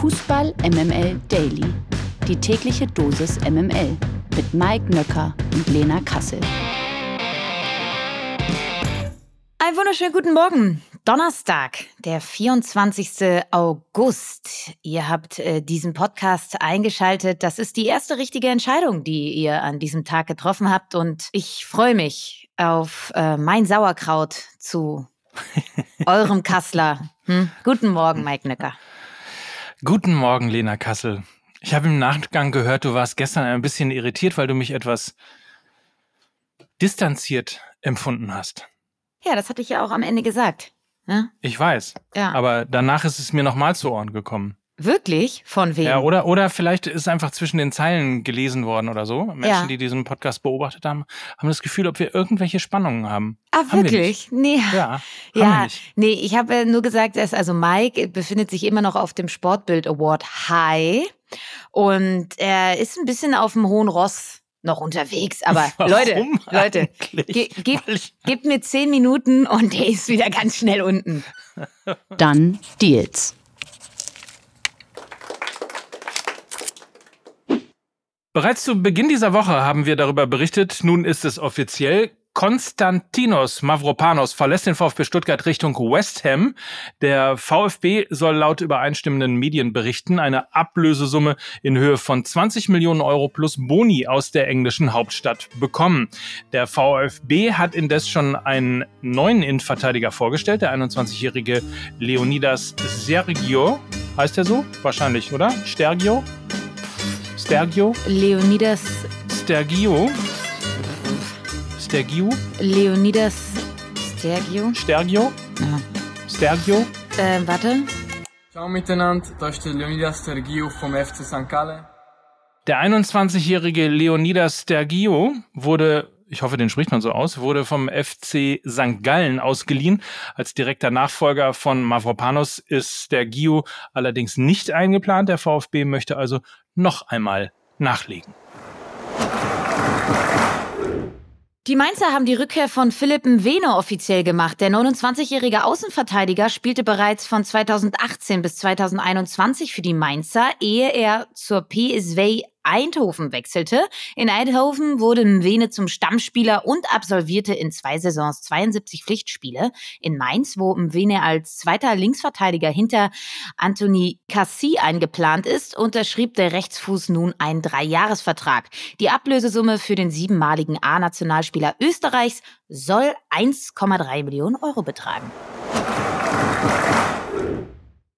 Fußball MML Daily. Die tägliche Dosis MML mit Mike Nöcker und Lena Kassel. Einen wunderschönen guten Morgen. Donnerstag, der 24. August. Ihr habt äh, diesen Podcast eingeschaltet. Das ist die erste richtige Entscheidung, die ihr an diesem Tag getroffen habt. Und ich freue mich auf äh, mein Sauerkraut zu eurem Kassler. Hm? Guten Morgen, Mike Nöcker. Guten Morgen, Lena Kassel. Ich habe im Nachgang gehört, du warst gestern ein bisschen irritiert, weil du mich etwas distanziert empfunden hast. Ja, das hatte ich ja auch am Ende gesagt. Ne? Ich weiß. Ja. Aber danach ist es mir nochmal zu Ohren gekommen. Wirklich? Von wem? Ja, oder, oder vielleicht ist einfach zwischen den Zeilen gelesen worden oder so. Menschen, ja. die diesen Podcast beobachtet haben, haben das Gefühl, ob wir irgendwelche Spannungen haben. Ah, haben wirklich? Nee. Ja. Ja, nee, ich habe nur gesagt, dass also Mike befindet sich immer noch auf dem Sportbild Award High und er ist ein bisschen auf dem hohen Ross noch unterwegs. Aber Warum Leute, Leute, ge ge gebt mir zehn Minuten und der ist wieder ganz schnell unten. Dann Deals. Bereits zu Beginn dieser Woche haben wir darüber berichtet. Nun ist es offiziell. Konstantinos Mavropanos verlässt den VfB Stuttgart Richtung West Ham. Der VfB soll laut übereinstimmenden Medienberichten eine Ablösesumme in Höhe von 20 Millionen Euro plus Boni aus der englischen Hauptstadt bekommen. Der VfB hat indes schon einen neuen Innenverteidiger vorgestellt, der 21-jährige Leonidas Sergio. Heißt er so? Wahrscheinlich, oder? Stergio? Stergio? Leonidas Stergio. Stergio? Leonidas Stergio. Stergio? Ja. Stergio? Äh, warte. Ciao miteinander, da ist der Leonidas Stergio vom FC St. Gallen. Der 21-jährige Leonidas Stergio wurde ich hoffe, den spricht man so aus, wurde vom FC St. Gallen ausgeliehen. Als direkter Nachfolger von Mavropanos ist der Gio allerdings nicht eingeplant. Der VfB möchte also noch einmal nachlegen. Die Mainzer haben die Rückkehr von Philipp Mwene offiziell gemacht. Der 29-jährige Außenverteidiger spielte bereits von 2018 bis 2021 für die Mainzer, ehe er zur PSV Eindhoven wechselte. In Eindhoven wurde Mwene zum Stammspieler und absolvierte in zwei Saisons 72 Pflichtspiele. In Mainz, wo Mwene als zweiter Linksverteidiger hinter Anthony Cassi eingeplant ist, unterschrieb der Rechtsfuß nun einen Dreijahresvertrag. Die Ablösesumme für den siebenmaligen A-Nationalspieler Österreichs soll 1,3 Millionen Euro betragen.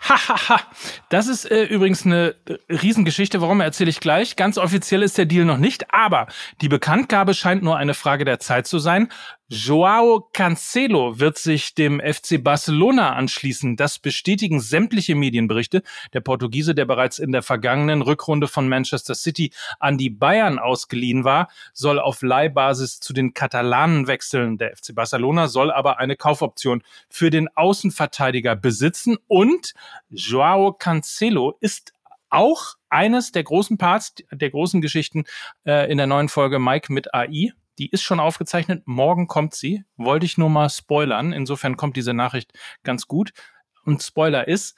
Hahaha. das ist äh, übrigens eine äh, Riesengeschichte. Warum erzähle ich gleich? Ganz offiziell ist der Deal noch nicht, aber die Bekanntgabe scheint nur eine Frage der Zeit zu sein. Joao Cancelo wird sich dem FC Barcelona anschließen. Das bestätigen sämtliche Medienberichte. Der Portugiese, der bereits in der vergangenen Rückrunde von Manchester City an die Bayern ausgeliehen war, soll auf Leihbasis zu den Katalanen wechseln. Der FC Barcelona soll aber eine Kaufoption für den Außenverteidiger besitzen und Joao Cancelo ist auch eines der großen Parts, der großen Geschichten äh, in der neuen Folge Mike mit AI. Die ist schon aufgezeichnet. Morgen kommt sie. Wollte ich nur mal spoilern. Insofern kommt diese Nachricht ganz gut. Und Spoiler ist,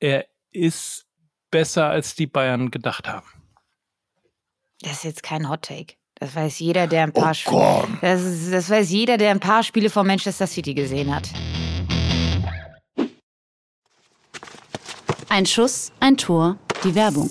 er ist besser, als die Bayern gedacht haben. Das ist jetzt kein Hot Take. Das weiß jeder, der ein paar oh Spiele. Das, das weiß jeder, der ein paar Spiele von Manchester City gesehen hat. Ein Schuss, ein Tor, die Werbung.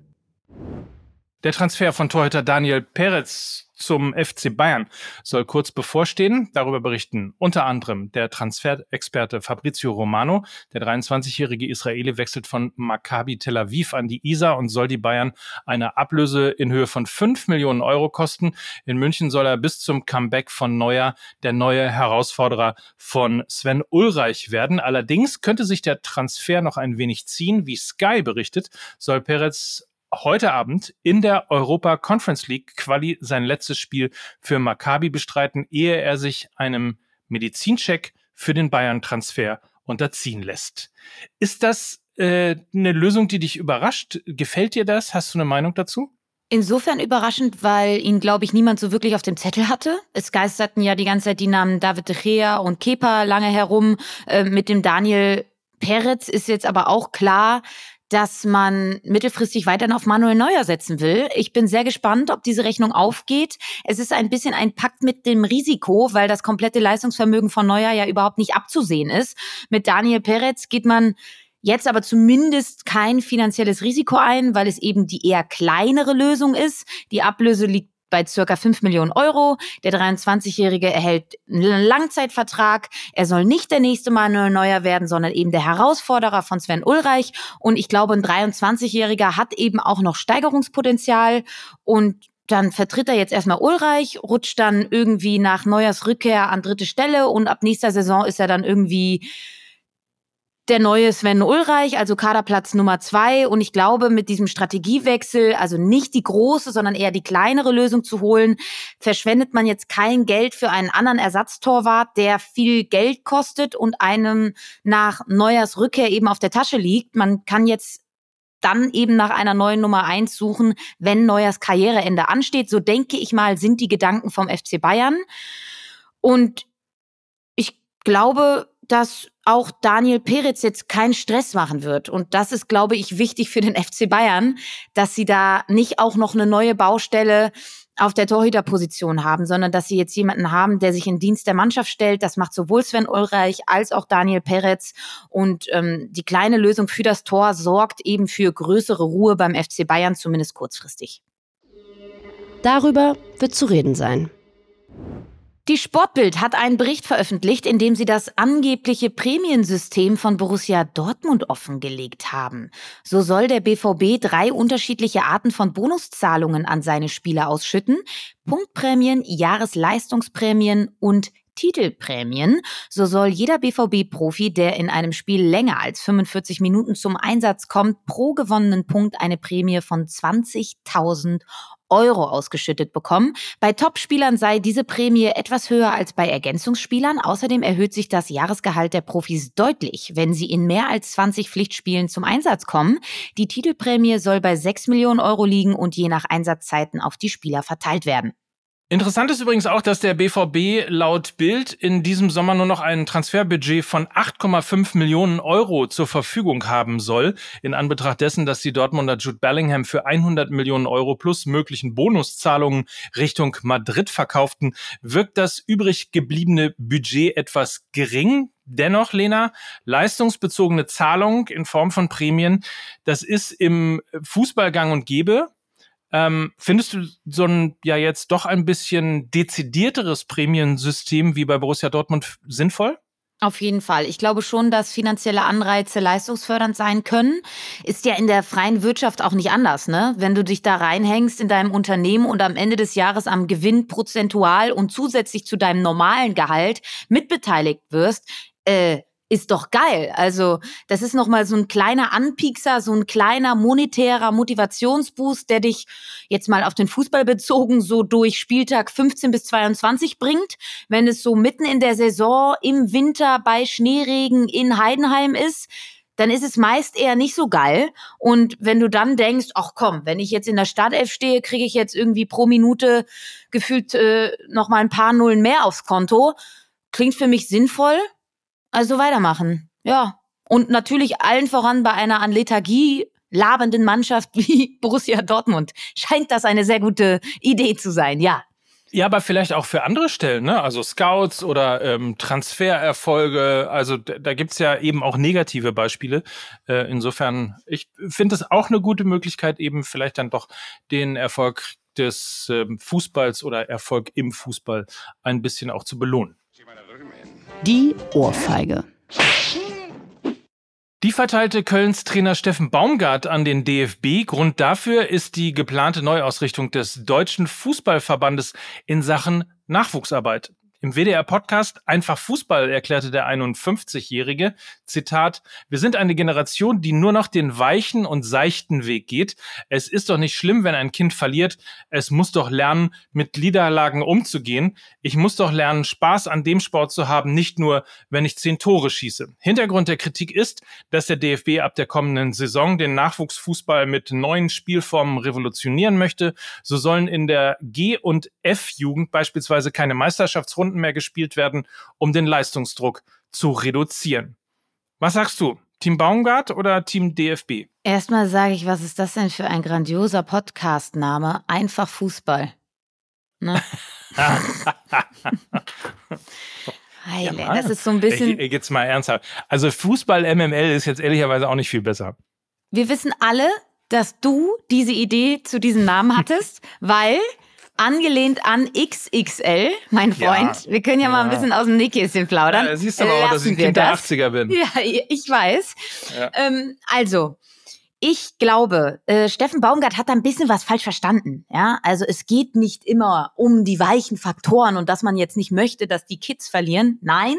Der Transfer von Torhüter Daniel Peretz zum FC Bayern soll kurz bevorstehen. Darüber berichten unter anderem der Transferexperte Fabrizio Romano. Der 23-jährige Israeli wechselt von Maccabi Tel Aviv an die Isar und soll die Bayern eine Ablöse in Höhe von 5 Millionen Euro kosten. In München soll er bis zum Comeback von Neuer der neue Herausforderer von Sven Ulreich werden. Allerdings könnte sich der Transfer noch ein wenig ziehen. Wie Sky berichtet, soll Peretz heute Abend in der Europa Conference League Quali sein letztes Spiel für Maccabi bestreiten, ehe er sich einem Medizincheck für den Bayern-Transfer unterziehen lässt. Ist das äh, eine Lösung, die dich überrascht? Gefällt dir das? Hast du eine Meinung dazu? Insofern überraschend, weil ihn, glaube ich, niemand so wirklich auf dem Zettel hatte. Es geisterten ja die ganze Zeit die Namen David de Gea und Kepa lange herum. Äh, mit dem Daniel Peretz ist jetzt aber auch klar, dass man mittelfristig weiterhin auf Manuel Neuer setzen will. Ich bin sehr gespannt, ob diese Rechnung aufgeht. Es ist ein bisschen ein Pakt mit dem Risiko, weil das komplette Leistungsvermögen von Neuer ja überhaupt nicht abzusehen ist. Mit Daniel Peretz geht man jetzt aber zumindest kein finanzielles Risiko ein, weil es eben die eher kleinere Lösung ist. Die Ablöse liegt bei circa 5 Millionen Euro. Der 23-Jährige erhält einen Langzeitvertrag. Er soll nicht der nächste Manuel Neuer werden, sondern eben der Herausforderer von Sven Ulreich. Und ich glaube, ein 23-Jähriger hat eben auch noch Steigerungspotenzial und dann vertritt er jetzt erstmal Ulreich, rutscht dann irgendwie nach Neuers Rückkehr an dritte Stelle und ab nächster Saison ist er dann irgendwie der neue Sven Ulreich, also Kaderplatz Nummer zwei. Und ich glaube, mit diesem Strategiewechsel, also nicht die große, sondern eher die kleinere Lösung zu holen, verschwendet man jetzt kein Geld für einen anderen Ersatztorwart, der viel Geld kostet und einem nach Neuers Rückkehr eben auf der Tasche liegt. Man kann jetzt dann eben nach einer neuen Nummer eins suchen, wenn Neuers Karriereende ansteht. So denke ich mal, sind die Gedanken vom FC Bayern. Und ich glaube, dass auch Daniel Peretz jetzt keinen Stress machen wird. Und das ist, glaube ich, wichtig für den FC Bayern, dass sie da nicht auch noch eine neue Baustelle auf der Torhüterposition haben, sondern dass sie jetzt jemanden haben, der sich in Dienst der Mannschaft stellt. Das macht sowohl Sven Ulreich als auch Daniel Peretz. Und ähm, die kleine Lösung für das Tor sorgt eben für größere Ruhe beim FC Bayern, zumindest kurzfristig. Darüber wird zu reden sein. Die Sportbild hat einen Bericht veröffentlicht, in dem sie das angebliche Prämiensystem von Borussia Dortmund offengelegt haben. So soll der BVB drei unterschiedliche Arten von Bonuszahlungen an seine Spieler ausschütten. Punktprämien, Jahresleistungsprämien und Titelprämien. So soll jeder BVB-Profi, der in einem Spiel länger als 45 Minuten zum Einsatz kommt, pro gewonnenen Punkt eine Prämie von 20.000 Euro ausgeschüttet bekommen. Bei Topspielern sei diese Prämie etwas höher als bei Ergänzungsspielern. Außerdem erhöht sich das Jahresgehalt der Profis deutlich, wenn sie in mehr als 20 Pflichtspielen zum Einsatz kommen. Die Titelprämie soll bei 6 Millionen Euro liegen und je nach Einsatzzeiten auf die Spieler verteilt werden. Interessant ist übrigens auch, dass der BVB laut Bild in diesem Sommer nur noch ein Transferbudget von 8,5 Millionen Euro zur Verfügung haben soll. In Anbetracht dessen, dass die Dortmunder Jude Bellingham für 100 Millionen Euro plus möglichen Bonuszahlungen Richtung Madrid verkauften, wirkt das übrig gebliebene Budget etwas gering. Dennoch, Lena, leistungsbezogene Zahlung in Form von Prämien, das ist im Fußball gang und gäbe. Ähm, findest du so ein ja jetzt doch ein bisschen dezidierteres Prämiensystem wie bei Borussia Dortmund sinnvoll? Auf jeden Fall. Ich glaube schon, dass finanzielle Anreize leistungsfördernd sein können. Ist ja in der freien Wirtschaft auch nicht anders, ne? Wenn du dich da reinhängst in deinem Unternehmen und am Ende des Jahres am Gewinn prozentual und zusätzlich zu deinem normalen Gehalt mitbeteiligt wirst, äh, ist doch geil. Also, das ist nochmal so ein kleiner Anpiekser, so ein kleiner monetärer Motivationsboost, der dich jetzt mal auf den Fußball bezogen so durch Spieltag 15 bis 22 bringt. Wenn es so mitten in der Saison im Winter bei Schneeregen in Heidenheim ist, dann ist es meist eher nicht so geil. Und wenn du dann denkst, ach komm, wenn ich jetzt in der Startelf stehe, kriege ich jetzt irgendwie pro Minute gefühlt äh, noch mal ein paar Nullen mehr aufs Konto, klingt für mich sinnvoll also weitermachen. Ja. Und natürlich allen voran bei einer an Lethargie labenden Mannschaft wie Borussia Dortmund scheint das eine sehr gute Idee zu sein, ja. Ja, aber vielleicht auch für andere Stellen, ne? Also Scouts oder ähm, Transfererfolge. Also da gibt's ja eben auch negative Beispiele. Äh, insofern, ich finde es auch eine gute Möglichkeit, eben vielleicht dann doch den Erfolg des ähm, Fußballs oder Erfolg im Fußball ein bisschen auch zu belohnen. Die Ohrfeige. Die verteilte Kölns Trainer Steffen Baumgart an den DFB. Grund dafür ist die geplante Neuausrichtung des Deutschen Fußballverbandes in Sachen Nachwuchsarbeit. Im WDR-Podcast Einfach Fußball erklärte der 51-Jährige, Zitat, wir sind eine Generation, die nur noch den weichen und seichten Weg geht. Es ist doch nicht schlimm, wenn ein Kind verliert. Es muss doch lernen, mit Niederlagen umzugehen. Ich muss doch lernen, Spaß an dem Sport zu haben, nicht nur, wenn ich zehn Tore schieße. Hintergrund der Kritik ist, dass der DFB ab der kommenden Saison den Nachwuchsfußball mit neuen Spielformen revolutionieren möchte. So sollen in der G- und F-Jugend beispielsweise keine Meisterschaftsrunden Stunden mehr gespielt werden, um den Leistungsdruck zu reduzieren. Was sagst du? Team Baumgart oder Team DFB? Erstmal sage ich, was ist das denn für ein grandioser Podcast-Name? Einfach Fußball. Ne? Heile, ja, das ist so ein bisschen. Ich, jetzt mal ernsthaft. Also Fußball MML ist jetzt ehrlicherweise auch nicht viel besser. Wir wissen alle, dass du diese Idee zu diesem Namen hattest, weil angelehnt an XXL, mein Freund. Ja, wir können ja, ja, mal ein bisschen aus dem Nähkästchen plaudern. Ja, siehst du aber auch, dass ich Kind der 80er bin. Ja, ich weiß. Ja. Ähm, also, ich glaube, äh, Steffen Baumgart hat da ein bisschen was falsch verstanden. Ja, also es geht nicht immer um die weichen Faktoren und dass man jetzt nicht möchte, dass die Kids verlieren. Nein,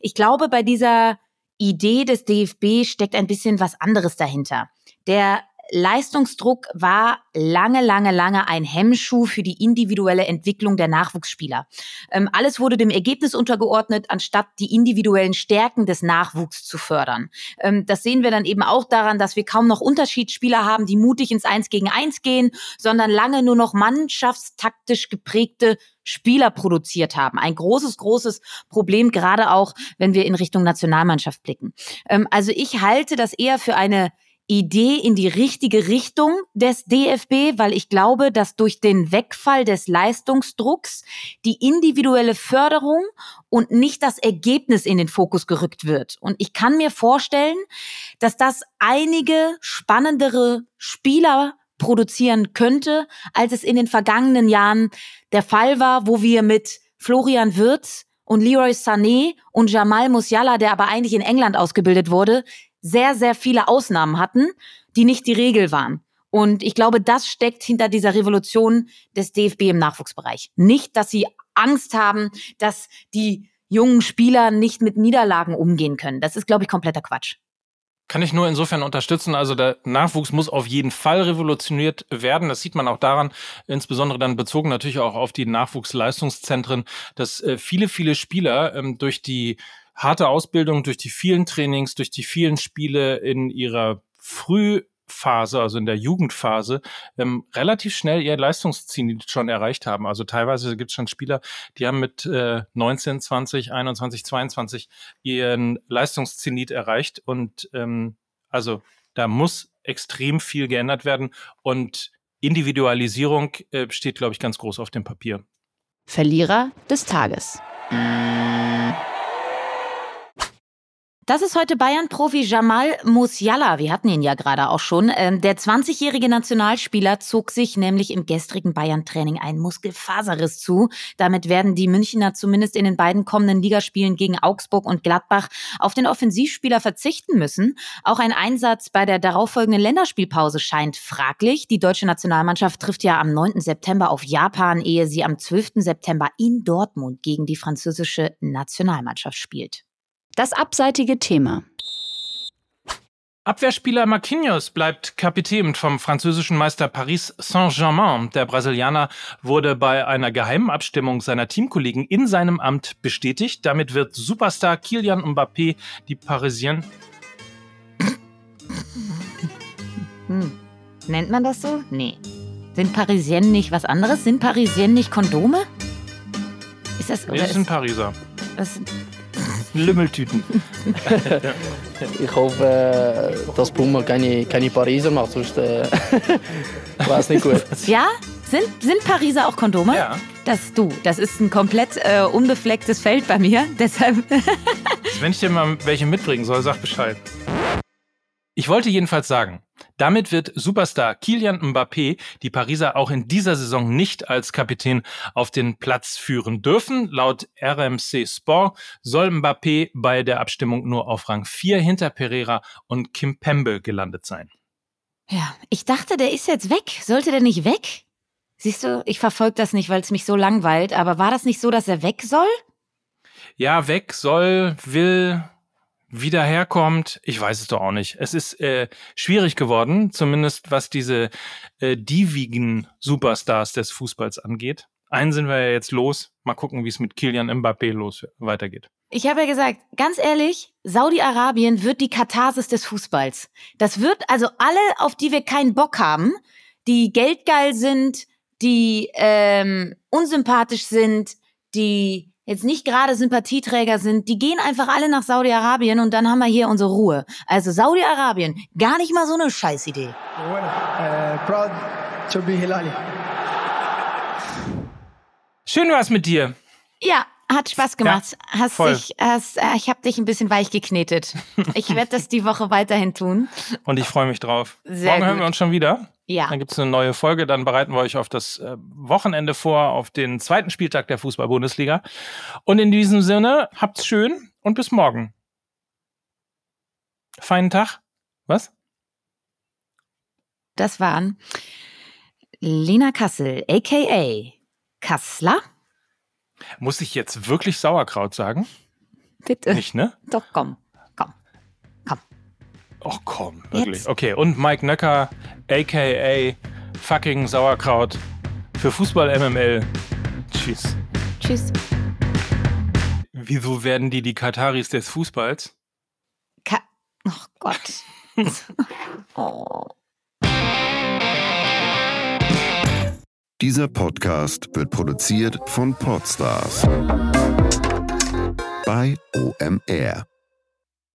ich glaube, bei dieser Idee des DFB steckt ein bisschen was anderes dahinter. Der Leistungsdruck war lange, lange, lange ein Hemmschuh für die individuelle Entwicklung der Nachwuchsspieler. Ähm, alles wurde dem Ergebnis untergeordnet, anstatt die individuellen Stärken des Nachwuchs zu fördern. Ähm, das sehen wir dann eben auch daran, dass wir kaum noch Unterschiedsspieler haben, die mutig ins Eins gegen Eins gehen, sondern lange nur noch mannschaftstaktisch geprägte Spieler produziert haben. Ein großes, großes Problem, gerade auch, wenn wir in Richtung Nationalmannschaft blicken. Ähm, also ich halte das eher für eine Idee in die richtige Richtung des DFB, weil ich glaube, dass durch den Wegfall des Leistungsdrucks die individuelle Förderung und nicht das Ergebnis in den Fokus gerückt wird. Und ich kann mir vorstellen, dass das einige spannendere Spieler produzieren könnte, als es in den vergangenen Jahren der Fall war, wo wir mit Florian Wirtz und Leroy Sané und Jamal Musiala, der aber eigentlich in England ausgebildet wurde, sehr, sehr viele Ausnahmen hatten, die nicht die Regel waren. Und ich glaube, das steckt hinter dieser Revolution des DFB im Nachwuchsbereich. Nicht, dass sie Angst haben, dass die jungen Spieler nicht mit Niederlagen umgehen können. Das ist, glaube ich, kompletter Quatsch. Kann ich nur insofern unterstützen. Also der Nachwuchs muss auf jeden Fall revolutioniert werden. Das sieht man auch daran, insbesondere dann bezogen natürlich auch auf die Nachwuchsleistungszentren, dass äh, viele, viele Spieler ähm, durch die harte Ausbildung durch die vielen Trainings, durch die vielen Spiele in ihrer Frühphase, also in der Jugendphase, ähm, relativ schnell ihr Leistungsziel schon erreicht haben. Also teilweise gibt es schon Spieler, die haben mit äh, 19, 20, 21, 22 ihren Leistungszenit erreicht. Und ähm, also da muss extrem viel geändert werden. Und Individualisierung äh, steht, glaube ich, ganz groß auf dem Papier. Verlierer des Tages. Das ist heute Bayern-Profi Jamal Musiala. Wir hatten ihn ja gerade auch schon. Ähm, der 20-jährige Nationalspieler zog sich nämlich im gestrigen Bayern-Training einen Muskelfaserriss zu. Damit werden die Münchner zumindest in den beiden kommenden Ligaspielen gegen Augsburg und Gladbach auf den Offensivspieler verzichten müssen. Auch ein Einsatz bei der darauffolgenden Länderspielpause scheint fraglich. Die deutsche Nationalmannschaft trifft ja am 9. September auf Japan, ehe sie am 12. September in Dortmund gegen die französische Nationalmannschaft spielt. Das abseitige Thema. Abwehrspieler Marquinhos bleibt Kapitän vom französischen Meister Paris Saint-Germain. Der Brasilianer wurde bei einer geheimen Abstimmung seiner Teamkollegen in seinem Amt bestätigt. Damit wird Superstar Kylian Mbappé die Parisien. Hm. Nennt man das so? Nee. Sind Parisienne nicht was anderes? Sind Parisienne nicht Kondome? Ist das, oder das sind Pariser. Das sind Lümmeltüten. ich hoffe, äh, dass Puma keine, keine Pariser macht, sonst äh, war es nicht gut. Ja? Sind, sind Pariser auch Kondome? Ja. Das du. Das ist ein komplett äh, unbeflecktes Feld bei mir. Deshalb. Wenn ich dir mal welche mitbringen soll, sag Bescheid. Ich wollte jedenfalls sagen, damit wird Superstar Kilian Mbappé die Pariser auch in dieser Saison nicht als Kapitän auf den Platz führen dürfen. Laut RMC Sport soll Mbappé bei der Abstimmung nur auf Rang 4 hinter Pereira und Kim Pembe gelandet sein. Ja, ich dachte, der ist jetzt weg. Sollte der nicht weg? Siehst du, ich verfolge das nicht, weil es mich so langweilt, aber war das nicht so, dass er weg soll? Ja, weg soll, will, wieder herkommt, ich weiß es doch auch nicht. Es ist äh, schwierig geworden, zumindest was diese äh, divigen Superstars des Fußballs angeht. Einen sind wir ja jetzt los. Mal gucken, wie es mit Kilian Mbappé los weitergeht. Ich habe ja gesagt, ganz ehrlich, Saudi-Arabien wird die Katharsis des Fußballs. Das wird also alle, auf die wir keinen Bock haben, die geldgeil sind, die ähm, unsympathisch sind, die jetzt nicht gerade Sympathieträger sind, die gehen einfach alle nach Saudi-Arabien und dann haben wir hier unsere Ruhe. Also Saudi-Arabien, gar nicht mal so eine Scheißidee. Eh, proud to be Hilali. Schön war's mit dir. Ja, hat Spaß gemacht. Ja, hast voll. dich, hast, äh, ich habe dich ein bisschen weich geknetet. Ich werde das die Woche weiterhin tun. Und ich freue mich drauf. Sehr Morgen gut. hören wir uns schon wieder. Ja. Dann gibt es eine neue Folge. Dann bereiten wir euch auf das äh, Wochenende vor, auf den zweiten Spieltag der Fußball-Bundesliga. Und in diesem Sinne, habt's schön und bis morgen. Feinen Tag. Was? Das waren Lena Kassel, a.k.a. Kassler. Muss ich jetzt wirklich Sauerkraut sagen? Bitte. Nicht, ne? Doch, komm. Komm. Och komm, wirklich. Jetzt. Okay, und Mike Nöcker, aka fucking Sauerkraut für Fußball MML. Tschüss. Tschüss. Wieso werden die die Kataris des Fußballs? Ka oh Gott. oh. Dieser Podcast wird produziert von Podstars bei OMR.